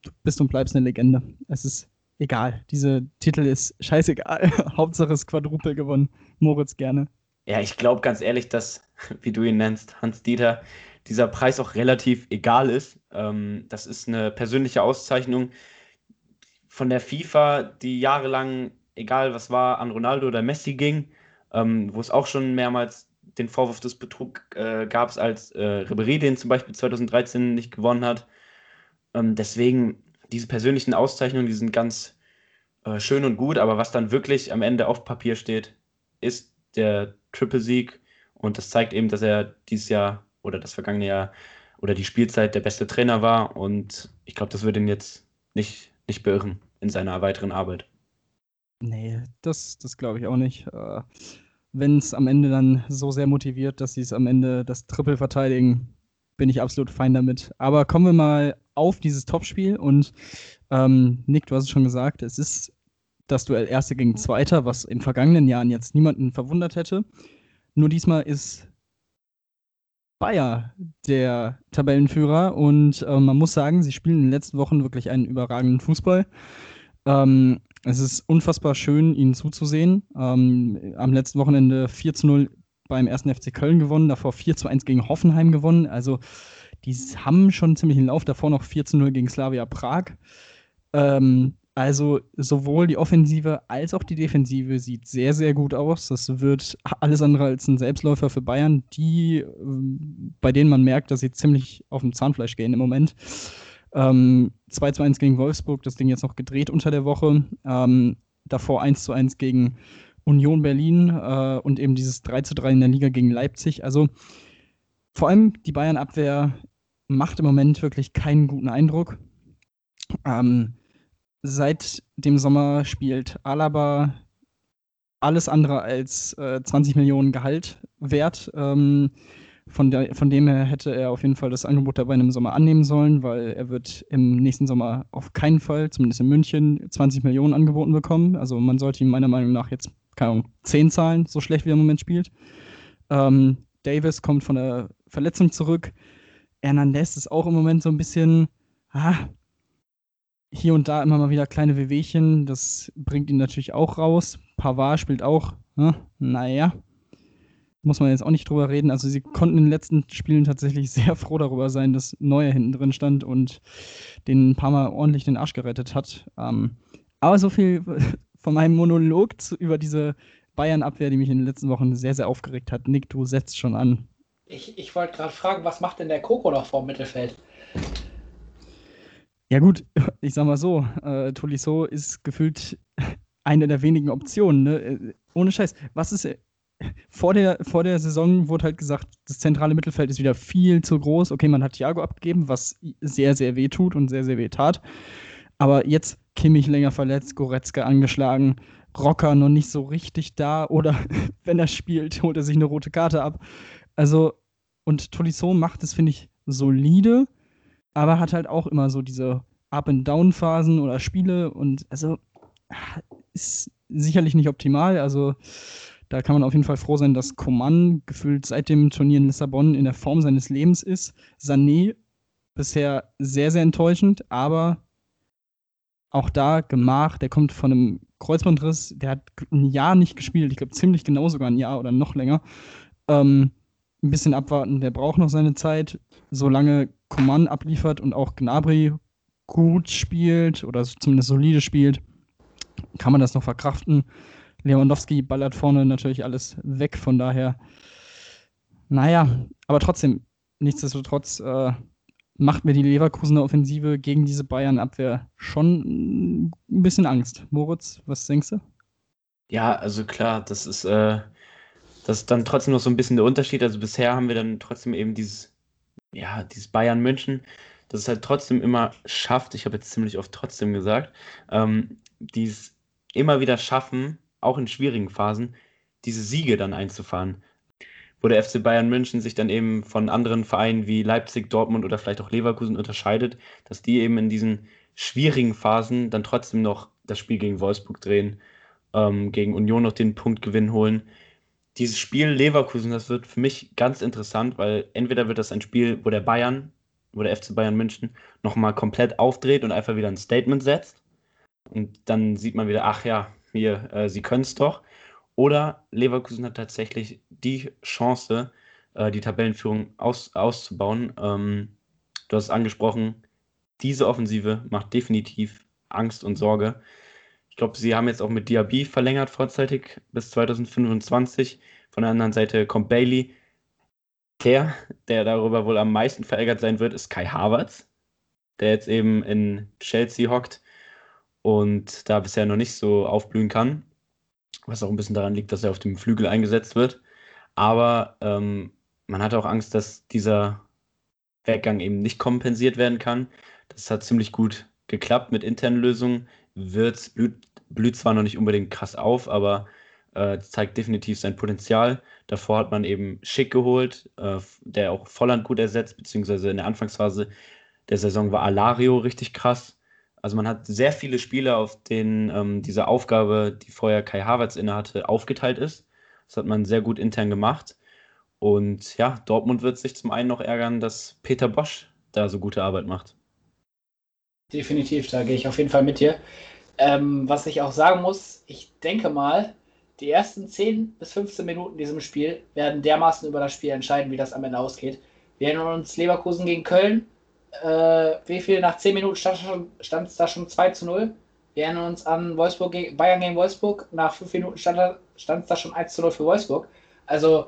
du bist und bleibst eine Legende. Es ist egal. Diese Titel ist scheißegal. Hauptsache es Quadruple gewonnen. Moritz gerne. Ja, ich glaube ganz ehrlich, dass, wie du ihn nennst, Hans Dieter, dieser Preis auch relativ egal ist. Ähm, das ist eine persönliche Auszeichnung von der FIFA, die jahrelang, egal was war, an Ronaldo oder Messi ging, ähm, wo es auch schon mehrmals den Vorwurf des Betrugs äh, gab, als äh, Ribéry den zum Beispiel 2013 nicht gewonnen hat. Ähm, deswegen, diese persönlichen Auszeichnungen, die sind ganz äh, schön und gut, aber was dann wirklich am Ende auf Papier steht, ist der Triple-Sieg und das zeigt eben, dass er dieses Jahr oder das vergangene Jahr oder die Spielzeit der beste Trainer war und ich glaube, das wird ihn jetzt nicht, nicht beirren in seiner weiteren Arbeit. Nee, das, das glaube ich auch nicht. Äh, Wenn es am Ende dann so sehr motiviert, dass sie es am Ende das Triple verteidigen, bin ich absolut fein damit. Aber kommen wir mal auf dieses Topspiel und ähm, Nick, du hast es schon gesagt, es ist das Duell Erste gegen Zweiter, was in vergangenen Jahren jetzt niemanden verwundert hätte. Nur diesmal ist Bayer der Tabellenführer und äh, man muss sagen, sie spielen in den letzten Wochen wirklich einen überragenden Fußball. Ähm, es ist unfassbar schön, ihnen zuzusehen. Ähm, am letzten Wochenende 4 zu 0 beim 1. FC Köln gewonnen, davor 4 zu 1 gegen Hoffenheim gewonnen. Also die haben schon einen ziemlichen Lauf, davor noch 4 zu 0 gegen Slavia Prag. Ähm, also sowohl die Offensive als auch die Defensive sieht sehr, sehr gut aus. Das wird alles andere als ein Selbstläufer für Bayern, die, ähm, bei denen man merkt, dass sie ziemlich auf dem Zahnfleisch gehen im Moment. Ähm, 2 zu 1 gegen Wolfsburg, das Ding jetzt noch gedreht unter der Woche. Ähm, davor 1 zu 1 gegen Union Berlin äh, und eben dieses 3 zu 3 in der Liga gegen Leipzig. Also vor allem die Bayern-Abwehr macht im Moment wirklich keinen guten Eindruck. Ähm, seit dem Sommer spielt Alaba alles andere als äh, 20 Millionen Gehalt wert. Ähm, von, der, von dem her hätte er auf jeden Fall das Angebot dabei im Sommer annehmen sollen, weil er wird im nächsten Sommer auf keinen Fall, zumindest in München, 20 Millionen angeboten bekommen. Also man sollte ihm meiner Meinung nach jetzt, keine Ahnung, 10 zahlen, so schlecht wie er im Moment spielt. Ähm, Davis kommt von der Verletzung zurück. Hernandez ist auch im Moment so ein bisschen, ah, hier und da immer mal wieder kleine Wehwehchen. Das bringt ihn natürlich auch raus. Pavard spielt auch, ne? naja, muss man jetzt auch nicht drüber reden. Also sie konnten in den letzten Spielen tatsächlich sehr froh darüber sein, dass Neuer hinten drin stand und den ein paar Mal ordentlich den Arsch gerettet hat. Ähm, aber so viel von meinem Monolog zu, über diese Bayern-Abwehr, die mich in den letzten Wochen sehr, sehr aufgeregt hat. Nick, du setzt schon an. Ich, ich wollte gerade fragen, was macht denn der Koko noch vor dem Mittelfeld? Ja gut, ich sag mal so, äh, Tolisso ist gefühlt eine der wenigen Optionen. Ne? Äh, Ohne Scheiß. Was ist äh, vor der, vor der Saison wurde halt gesagt, das zentrale Mittelfeld ist wieder viel zu groß. Okay, man hat Thiago abgegeben, was sehr, sehr weh tut und sehr, sehr weh tat. Aber jetzt Kimmich länger verletzt, Goretzka angeschlagen, Rocker noch nicht so richtig da oder wenn er spielt, holt er sich eine rote Karte ab. Also, und Tolisso macht es, finde ich, solide, aber hat halt auch immer so diese Up-and-Down-Phasen oder Spiele und also ist sicherlich nicht optimal. Also da kann man auf jeden Fall froh sein, dass Coman gefühlt seit dem Turnier in Lissabon in der Form seines Lebens ist. Sané bisher sehr, sehr enttäuschend, aber auch da Gemach, der kommt von einem Kreuzbandriss, der hat ein Jahr nicht gespielt, ich glaube ziemlich genau sogar ein Jahr oder noch länger. Ähm, ein bisschen abwarten, der braucht noch seine Zeit, solange Coman abliefert und auch Gnabry gut spielt oder zumindest solide spielt, kann man das noch verkraften. Lewandowski ballert vorne natürlich alles weg, von daher, naja, aber trotzdem, nichtsdestotrotz äh, macht mir die Leverkusener Offensive gegen diese Bayern-Abwehr schon ein bisschen Angst. Moritz, was denkst du? Ja, also klar, das ist, äh, das ist dann trotzdem noch so ein bisschen der Unterschied. Also bisher haben wir dann trotzdem eben dieses, ja, dieses Bayern München, das es halt trotzdem immer schafft, ich habe jetzt ziemlich oft trotzdem gesagt, ähm, dies immer wieder schaffen, auch in schwierigen Phasen, diese Siege dann einzufahren wo der FC Bayern München sich dann eben von anderen Vereinen wie Leipzig, Dortmund oder vielleicht auch Leverkusen unterscheidet, dass die eben in diesen schwierigen Phasen dann trotzdem noch das Spiel gegen Wolfsburg drehen, ähm, gegen Union noch den Punktgewinn holen. Dieses Spiel Leverkusen, das wird für mich ganz interessant, weil entweder wird das ein Spiel, wo der Bayern, wo der FC Bayern München nochmal komplett aufdreht und einfach wieder ein Statement setzt. Und dann sieht man wieder, ach ja, hier, äh, sie können es doch. Oder Leverkusen hat tatsächlich die Chance, äh, die Tabellenführung aus, auszubauen. Ähm, du hast es angesprochen, diese Offensive macht definitiv Angst und Sorge. Ich glaube, sie haben jetzt auch mit Diaby verlängert vorzeitig bis 2025. Von der anderen Seite kommt Bailey. Der, der darüber wohl am meisten verärgert sein wird, ist Kai Havertz, der jetzt eben in Chelsea hockt und da bisher noch nicht so aufblühen kann was auch ein bisschen daran liegt, dass er auf dem Flügel eingesetzt wird. Aber ähm, man hat auch Angst, dass dieser Weggang eben nicht kompensiert werden kann. Das hat ziemlich gut geklappt mit internen Lösungen. Wirtz blüht, blüht zwar noch nicht unbedingt krass auf, aber äh, zeigt definitiv sein Potenzial. Davor hat man eben Schick geholt, äh, der auch Volland gut ersetzt, beziehungsweise in der Anfangsphase der Saison war Alario richtig krass. Also man hat sehr viele Spieler, auf denen ähm, diese Aufgabe, die vorher Kai Havertz innehatte, aufgeteilt ist. Das hat man sehr gut intern gemacht. Und ja, Dortmund wird sich zum einen noch ärgern, dass Peter Bosch da so gute Arbeit macht. Definitiv, da gehe ich auf jeden Fall mit dir. Ähm, was ich auch sagen muss, ich denke mal, die ersten 10 bis 15 Minuten in diesem Spiel werden dermaßen über das Spiel entscheiden, wie das am Ende ausgeht. Wir erinnern uns Leverkusen gegen Köln, äh, wie viel nach 10 Minuten stand es da schon 2 zu 0. Wir erinnern uns an Wolfsburg gegen, Bayern gegen Wolfsburg. Nach 5 Minuten stand es da schon 1 zu 0 für Wolfsburg. Also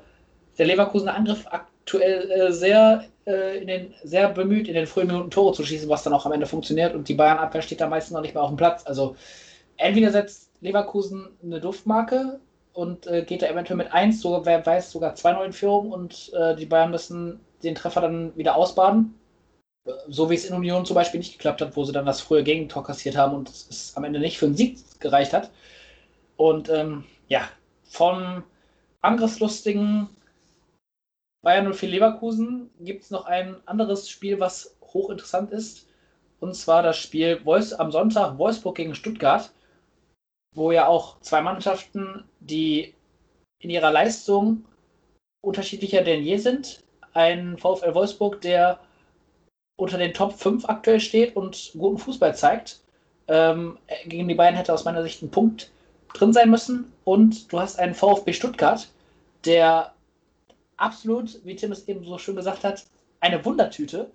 der Leverkusener Angriff aktuell äh, sehr, äh, in den, sehr bemüht, in den frühen Minuten Tore zu schießen, was dann auch am Ende funktioniert. Und die Bayern-Abwehr steht da meistens noch nicht mehr auf dem Platz. Also entweder setzt Leverkusen eine Duftmarke und äh, geht da eventuell mit 1, sogar, wer weiß, sogar 2-0 in Führung und äh, die Bayern müssen den Treffer dann wieder ausbaden so wie es in Union zum Beispiel nicht geklappt hat, wo sie dann das frühe Gegentor kassiert haben und es am Ende nicht für einen Sieg gereicht hat. Und ähm, ja, von angriffslustigen Bayern 04 Leverkusen gibt es noch ein anderes Spiel, was hochinteressant ist. Und zwar das Spiel Wolfs am Sonntag Wolfsburg gegen Stuttgart, wo ja auch zwei Mannschaften, die in ihrer Leistung unterschiedlicher denn je sind. Ein VfL Wolfsburg, der unter den Top 5 aktuell steht und guten Fußball zeigt. Ähm, gegen die Bayern hätte aus meiner Sicht ein Punkt drin sein müssen. Und du hast einen VfB Stuttgart, der absolut, wie Tim es eben so schön gesagt hat, eine Wundertüte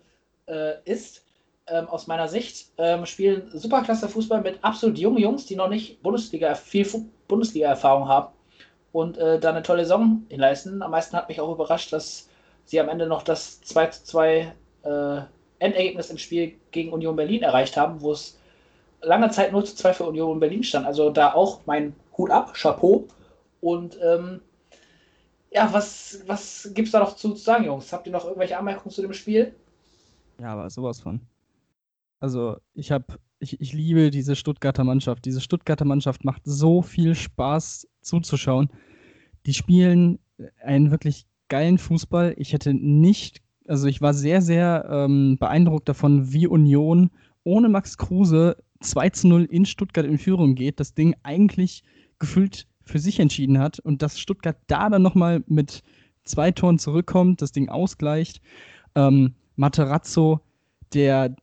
äh, ist. Ähm, aus meiner Sicht ähm, spielen superklasse Fußball mit absolut jungen Jungs, die noch nicht Bundesliga, viel Bundesliga-Erfahrung haben und äh, da eine tolle Saison hinleisten. Am meisten hat mich auch überrascht, dass sie am Ende noch das 2 zu 2 äh, Endergebnis im Spiel gegen Union Berlin erreicht haben, wo es lange Zeit 0 zu 2 für Union Berlin stand. Also da auch mein Hut ab, Chapeau. Und ähm, ja, was, was es da noch zu sagen, Jungs? Habt ihr noch irgendwelche Anmerkungen zu dem Spiel? Ja, aber sowas von. Also ich habe, ich, ich liebe diese Stuttgarter Mannschaft. Diese Stuttgarter Mannschaft macht so viel Spaß zuzuschauen. Die spielen einen wirklich geilen Fußball. Ich hätte nicht also ich war sehr, sehr ähm, beeindruckt davon, wie Union ohne Max Kruse 2 zu 0 in Stuttgart in Führung geht, das Ding eigentlich gefühlt für sich entschieden hat und dass Stuttgart da dann nochmal mit zwei Toren zurückkommt, das Ding ausgleicht. Ähm, Materazzo, der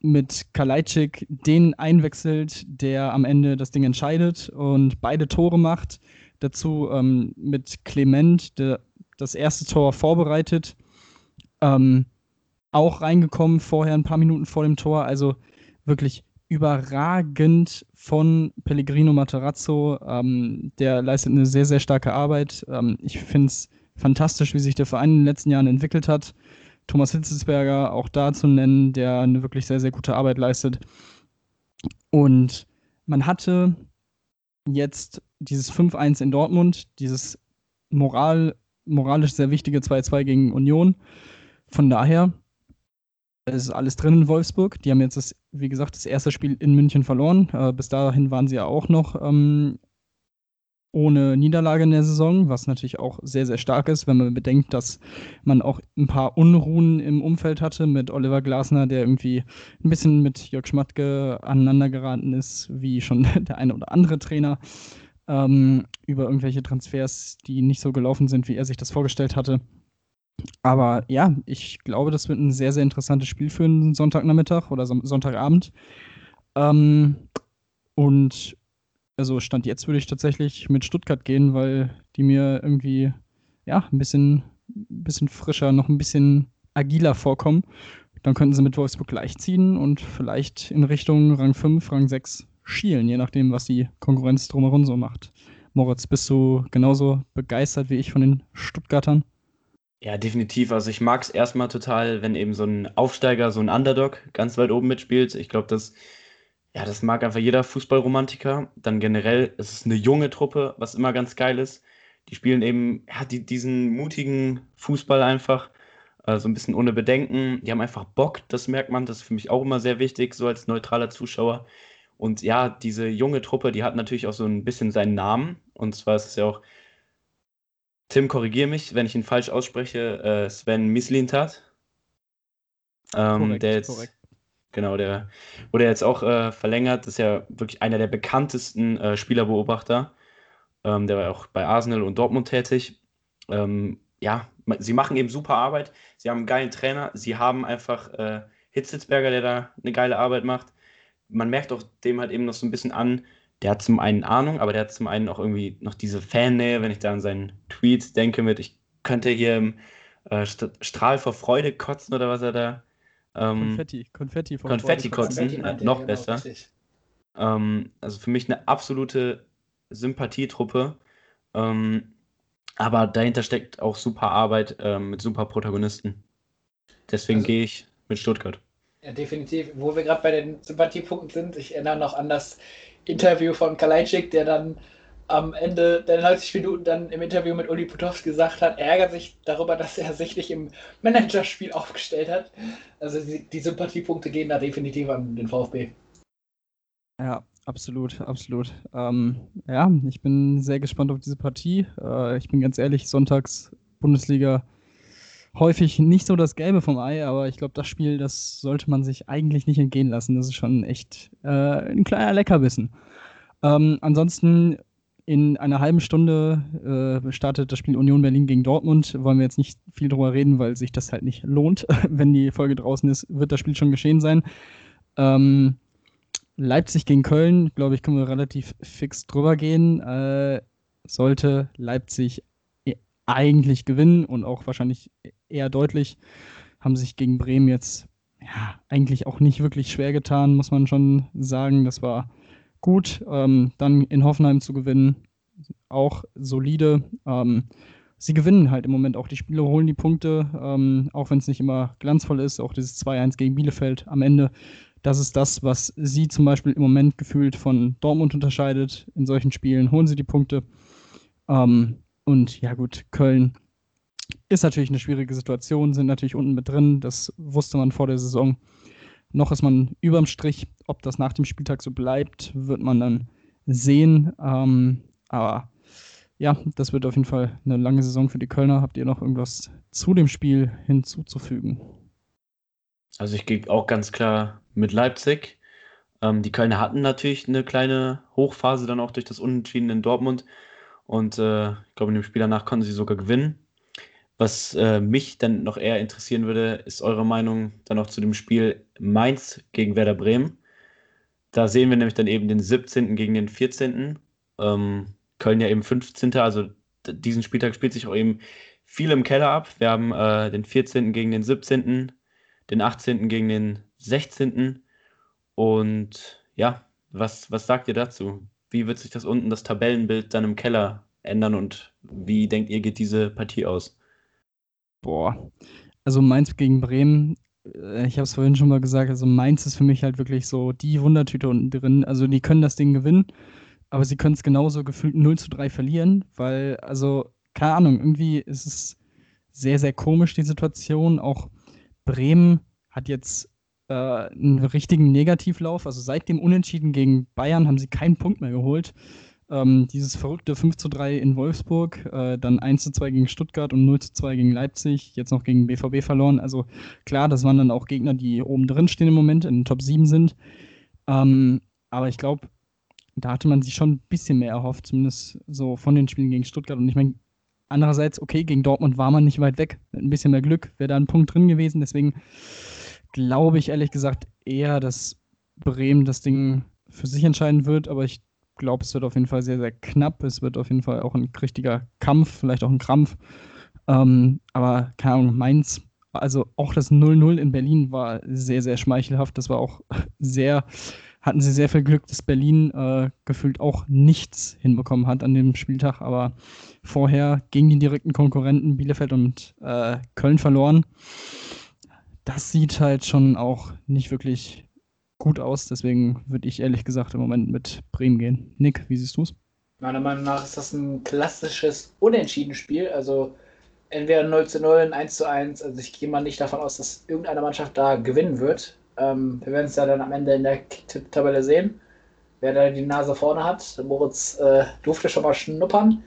mit Kalajdzic den einwechselt, der am Ende das Ding entscheidet und beide Tore macht. Dazu ähm, mit Clement, der das erste Tor vorbereitet. Ähm, auch reingekommen vorher, ein paar Minuten vor dem Tor. Also wirklich überragend von Pellegrino Materazzo. Ähm, der leistet eine sehr, sehr starke Arbeit. Ähm, ich finde es fantastisch, wie sich der Verein in den letzten Jahren entwickelt hat. Thomas Hitzelsberger auch da zu nennen, der eine wirklich sehr, sehr gute Arbeit leistet. Und man hatte jetzt dieses 5-1 in Dortmund, dieses Moral, moralisch sehr wichtige 2-2 gegen Union. Von daher es ist alles drin in Wolfsburg. Die haben jetzt, das, wie gesagt, das erste Spiel in München verloren. Äh, bis dahin waren sie ja auch noch ähm, ohne Niederlage in der Saison, was natürlich auch sehr, sehr stark ist, wenn man bedenkt, dass man auch ein paar Unruhen im Umfeld hatte mit Oliver Glasner, der irgendwie ein bisschen mit Jörg Schmatke aneinander geraten ist, wie schon der eine oder andere Trainer, ähm, über irgendwelche Transfers, die nicht so gelaufen sind, wie er sich das vorgestellt hatte. Aber ja, ich glaube, das wird ein sehr, sehr interessantes Spiel für einen Sonntagnachmittag oder Sonntagabend. Ähm, und also Stand jetzt würde ich tatsächlich mit Stuttgart gehen, weil die mir irgendwie ja ein bisschen, bisschen frischer, noch ein bisschen agiler vorkommen. Dann könnten sie mit Wolfsburg leicht ziehen und vielleicht in Richtung Rang 5, Rang 6 schielen, je nachdem, was die Konkurrenz drumherum so macht. Moritz, bist du genauso begeistert wie ich von den Stuttgartern? Ja, definitiv. Also ich mag es erstmal total, wenn eben so ein Aufsteiger, so ein Underdog ganz weit oben mitspielt. Ich glaube, das, ja, das mag einfach jeder Fußballromantiker. Dann generell, es ist eine junge Truppe, was immer ganz geil ist. Die spielen eben ja, die, diesen mutigen Fußball einfach, äh, so ein bisschen ohne Bedenken. Die haben einfach Bock, das merkt man. Das ist für mich auch immer sehr wichtig, so als neutraler Zuschauer. Und ja, diese junge Truppe, die hat natürlich auch so ein bisschen seinen Namen. Und zwar ist es ja auch Tim, korrigiere mich, wenn ich ihn falsch ausspreche. Äh, Sven Mislintat. Ähm, korrekt, der jetzt, korrekt. Genau, der wurde jetzt auch äh, verlängert. Das ist ja wirklich einer der bekanntesten äh, Spielerbeobachter. Ähm, der war auch bei Arsenal und Dortmund tätig. Ähm, ja, sie machen eben super Arbeit. Sie haben einen geilen Trainer. Sie haben einfach äh, Hitzelsberger, der da eine geile Arbeit macht. Man merkt auch dem halt eben noch so ein bisschen an, der hat zum einen Ahnung, aber der hat zum einen auch irgendwie noch diese Fannähe, wenn ich da an seinen Tweets denke mit, ich könnte hier im äh, Strahl vor Freude kotzen oder was er da. Ähm, Konfetti, Konfetti, vor Konfetti kotzen, Konfetti, äh, noch genau, besser. Ähm, also für mich eine absolute Sympathietruppe. Ähm, aber dahinter steckt auch super Arbeit ähm, mit super Protagonisten. Deswegen also, gehe ich mit Stuttgart. Ja, definitiv. Wo wir gerade bei den Sympathiepunkten sind, ich erinnere noch an das Interview von Kalajdzic, der dann am Ende der 90 Minuten dann im Interview mit Uli Putowski gesagt hat, er ärgert sich darüber, dass er sich nicht im Managerspiel aufgestellt hat. Also die, die Sympathiepunkte gehen da definitiv an den VfB. Ja, absolut, absolut. Ähm, ja, ich bin sehr gespannt auf diese Partie. Äh, ich bin ganz ehrlich, sonntags Bundesliga häufig nicht so das Gelbe vom Ei, aber ich glaube, das Spiel, das sollte man sich eigentlich nicht entgehen lassen. Das ist schon echt äh, ein kleiner Leckerbissen. Ähm, ansonsten in einer halben Stunde äh, startet das Spiel Union Berlin gegen Dortmund. Wollen wir jetzt nicht viel drüber reden, weil sich das halt nicht lohnt. Wenn die Folge draußen ist, wird das Spiel schon geschehen sein. Ähm, Leipzig gegen Köln, glaube ich, können wir relativ fix drüber gehen. Äh, sollte Leipzig eigentlich gewinnen und auch wahrscheinlich eher deutlich. Haben sich gegen Bremen jetzt ja, eigentlich auch nicht wirklich schwer getan, muss man schon sagen. Das war gut. Ähm, dann in Hoffenheim zu gewinnen, auch solide. Ähm, sie gewinnen halt im Moment auch die Spiele, holen die Punkte, ähm, auch wenn es nicht immer glanzvoll ist. Auch dieses 2-1 gegen Bielefeld am Ende. Das ist das, was sie zum Beispiel im Moment gefühlt von Dortmund unterscheidet. In solchen Spielen holen sie die Punkte. Ähm, und ja gut, Köln ist natürlich eine schwierige Situation, sind natürlich unten mit drin, das wusste man vor der Saison. Noch ist man überm Strich, ob das nach dem Spieltag so bleibt, wird man dann sehen. Ähm, aber ja, das wird auf jeden Fall eine lange Saison für die Kölner. Habt ihr noch irgendwas zu dem Spiel hinzuzufügen? Also ich gehe auch ganz klar mit Leipzig. Ähm, die Kölner hatten natürlich eine kleine Hochphase dann auch durch das Unentschieden in Dortmund. Und äh, ich glaube, in dem Spiel danach konnten sie sogar gewinnen. Was äh, mich dann noch eher interessieren würde, ist eure Meinung dann noch zu dem Spiel Mainz gegen Werder Bremen. Da sehen wir nämlich dann eben den 17. gegen den 14. Ähm, Köln ja eben 15. Also diesen Spieltag spielt sich auch eben viel im Keller ab. Wir haben äh, den 14. gegen den 17., den 18. gegen den 16. Und ja, was, was sagt ihr dazu? Wie wird sich das unten, das Tabellenbild dann im Keller ändern und wie denkt ihr, geht diese Partie aus? Boah, also Mainz gegen Bremen, äh, ich habe es vorhin schon mal gesagt, also Mainz ist für mich halt wirklich so die Wundertüte unten drin. Also die können das Ding gewinnen, aber sie können es genauso gefühlt 0 zu 3 verlieren, weil, also, keine Ahnung, irgendwie ist es sehr, sehr komisch, die Situation. Auch Bremen hat jetzt äh, einen richtigen Negativlauf. Also seit dem Unentschieden gegen Bayern haben sie keinen Punkt mehr geholt. Ähm, dieses verrückte 5 zu 3 in Wolfsburg, äh, dann 1 zu 2 gegen Stuttgart und 0 zu 2 gegen Leipzig, jetzt noch gegen BVB verloren. Also klar, das waren dann auch Gegner, die oben drin stehen im Moment, in den Top 7 sind. Ähm, aber ich glaube, da hatte man sich schon ein bisschen mehr erhofft, zumindest so von den Spielen gegen Stuttgart. Und ich meine, andererseits, okay, gegen Dortmund war man nicht weit weg. Mit ein bisschen mehr Glück wäre da ein Punkt drin gewesen. Deswegen glaube ich ehrlich gesagt eher, dass Bremen das Ding für sich entscheiden wird. Aber ich glaube, es wird auf jeden Fall sehr, sehr knapp. Es wird auf jeden Fall auch ein richtiger Kampf, vielleicht auch ein Krampf. Ähm, aber keine Ahnung, Mainz, also auch das 0-0 in Berlin war sehr, sehr schmeichelhaft. Das war auch sehr, hatten sie sehr viel Glück, dass Berlin äh, gefühlt auch nichts hinbekommen hat an dem Spieltag. Aber vorher gegen die direkten Konkurrenten Bielefeld und äh, Köln verloren. Das sieht halt schon auch nicht wirklich gut aus. Deswegen würde ich ehrlich gesagt im Moment mit Bremen gehen. Nick, wie siehst du es? Meiner Meinung nach ist das ein klassisches Unentschieden-Spiel. Also entweder 0 zu 0, 1 zu 1. Also ich gehe mal nicht davon aus, dass irgendeine Mannschaft da gewinnen wird. Ähm, wir werden es ja dann am Ende in der Tabelle sehen, wer da die Nase vorne hat. Moritz äh, durfte schon mal schnuppern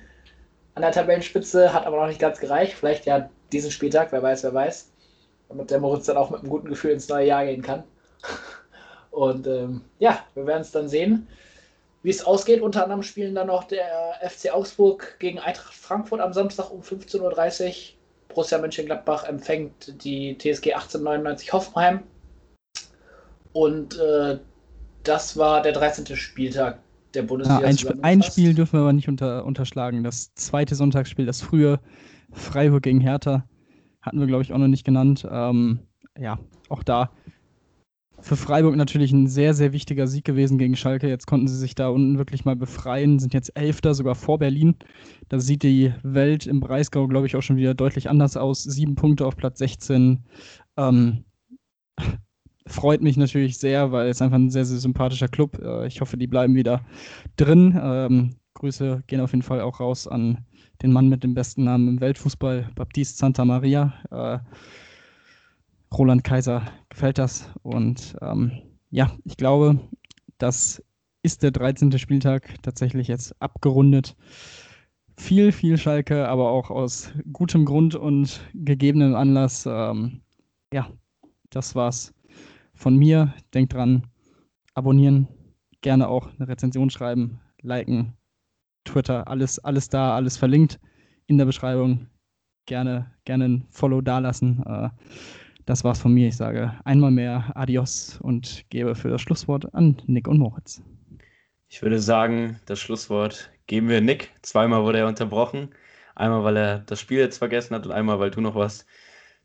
an der Tabellenspitze, hat aber noch nicht ganz gereicht. Vielleicht ja diesen Spieltag, wer weiß, wer weiß. Damit der Moritz dann auch mit einem guten Gefühl ins neue Jahr gehen kann. Und ähm, ja, wir werden es dann sehen, wie es ausgeht. Unter anderem spielen dann noch der FC Augsburg gegen Eintracht Frankfurt am Samstag um 15.30 Uhr. Borussia Mönchengladbach empfängt die TSG 1899 Hoffenheim. Und äh, das war der 13. Spieltag der Bundesliga. Ja, ein, Sp ein, Spiel dürfen wir aber nicht unter, unterschlagen. Das zweite Sonntagsspiel, das frühe Freiburg gegen Hertha, hatten wir, glaube ich, auch noch nicht genannt. Ähm, ja, auch da für Freiburg natürlich ein sehr, sehr wichtiger Sieg gewesen gegen Schalke. Jetzt konnten sie sich da unten wirklich mal befreien, sind jetzt Elfter, sogar vor Berlin. Da sieht die Welt im Breisgau, glaube ich, auch schon wieder deutlich anders aus. Sieben Punkte auf Platz 16. Ähm, freut mich natürlich sehr, weil es einfach ein sehr, sehr sympathischer Club. Äh, ich hoffe, die bleiben wieder drin. Ähm, Grüße gehen auf jeden Fall auch raus an den Mann mit dem besten Namen im Weltfußball, Baptiste Santa Maria. Äh, Roland Kaiser gefällt das. Und ähm, ja, ich glaube, das ist der 13. Spieltag tatsächlich jetzt abgerundet. Viel, viel Schalke, aber auch aus gutem Grund und gegebenem Anlass. Ähm, ja, das war's von mir. Denkt dran, abonnieren, gerne auch eine Rezension schreiben, liken, Twitter, alles, alles da, alles verlinkt in der Beschreibung. Gerne, gerne ein Follow dalassen. Äh, das war's von mir. Ich sage einmal mehr Adios und gebe für das Schlusswort an Nick und Moritz. Ich würde sagen, das Schlusswort geben wir Nick. Zweimal wurde er unterbrochen. Einmal, weil er das Spiel jetzt vergessen hat und einmal, weil du noch was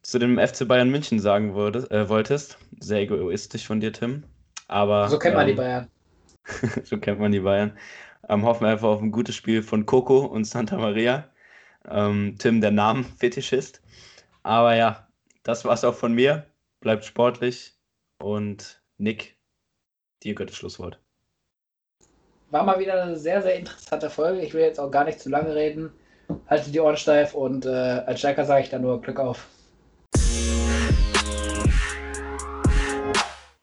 zu dem FC Bayern München sagen wurde, äh, wolltest. Sehr egoistisch von dir, Tim. Aber, so kennt man die ähm, Bayern. so kennt man die Bayern. Ähm, hoffen einfach auf ein gutes Spiel von Coco und Santa Maria. Ähm, Tim, der Namen-Fetischist. Aber ja, das war's auch von mir. Bleibt sportlich und Nick, dir gehört das Schlusswort. War mal wieder eine sehr, sehr interessante Folge. Ich will jetzt auch gar nicht zu lange reden. Halte die Ohren steif und äh, als Stärker sage ich dann nur Glück auf.